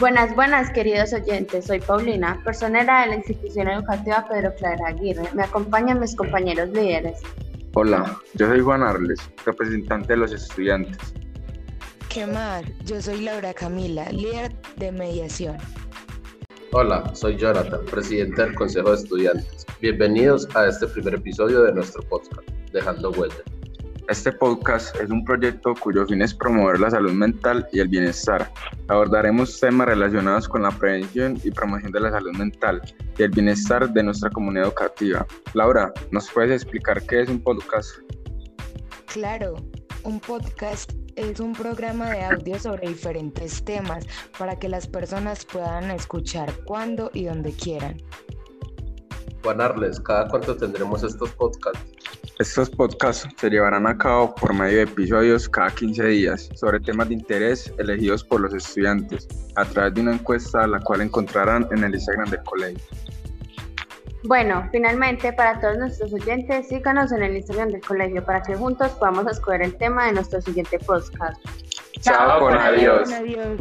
Buenas, buenas, queridos oyentes. Soy Paulina, personera de la institución educativa Pedro Clara Aguirre. Me acompañan mis compañeros líderes. Hola, yo soy Juan Arles, representante de los estudiantes. ¿Qué más? Yo soy Laura Camila, líder de mediación. Hola, soy Jonathan, presidente del Consejo de Estudiantes. Bienvenidos a este primer episodio de nuestro podcast, Dejando Huella. Este podcast es un proyecto cuyo fin es promover la salud mental y el bienestar. Abordaremos temas relacionados con la prevención y promoción de la salud mental y el bienestar de nuestra comunidad educativa. Laura, ¿nos puedes explicar qué es un podcast? Claro, un podcast es un programa de audio sobre diferentes temas para que las personas puedan escuchar cuando y donde quieran. Juan Arles, ¿cada cuánto tendremos estos podcasts? Estos podcasts se llevarán a cabo por medio de episodios cada 15 días sobre temas de interés elegidos por los estudiantes a través de una encuesta la cual encontrarán en el Instagram del colegio. Bueno, finalmente para todos nuestros oyentes, síganos en el Instagram del colegio para que juntos podamos escoger el tema de nuestro siguiente podcast. Chao, con adiós. adiós.